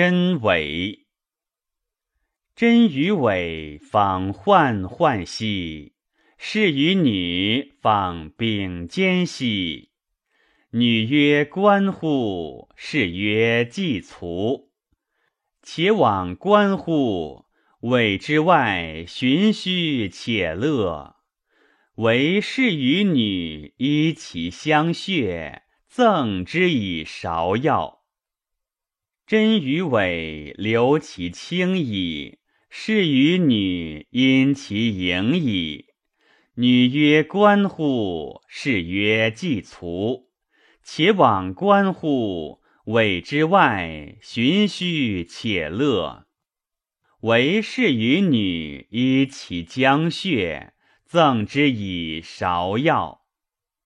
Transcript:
真伪。真与伪，仿幻幻兮；是与女，仿秉兼兮。女曰：“观乎？”是曰：“既卒。”且往观乎？伪之外，寻虚且乐。唯是与女，依其相谑，赠之以芍药。真与伪，留其轻矣。是与女，因其盈矣。女曰：“观乎？”是曰：“既卒。”且往观乎？伪之外，循虚且乐。唯是与女，依其将血，赠之以芍药。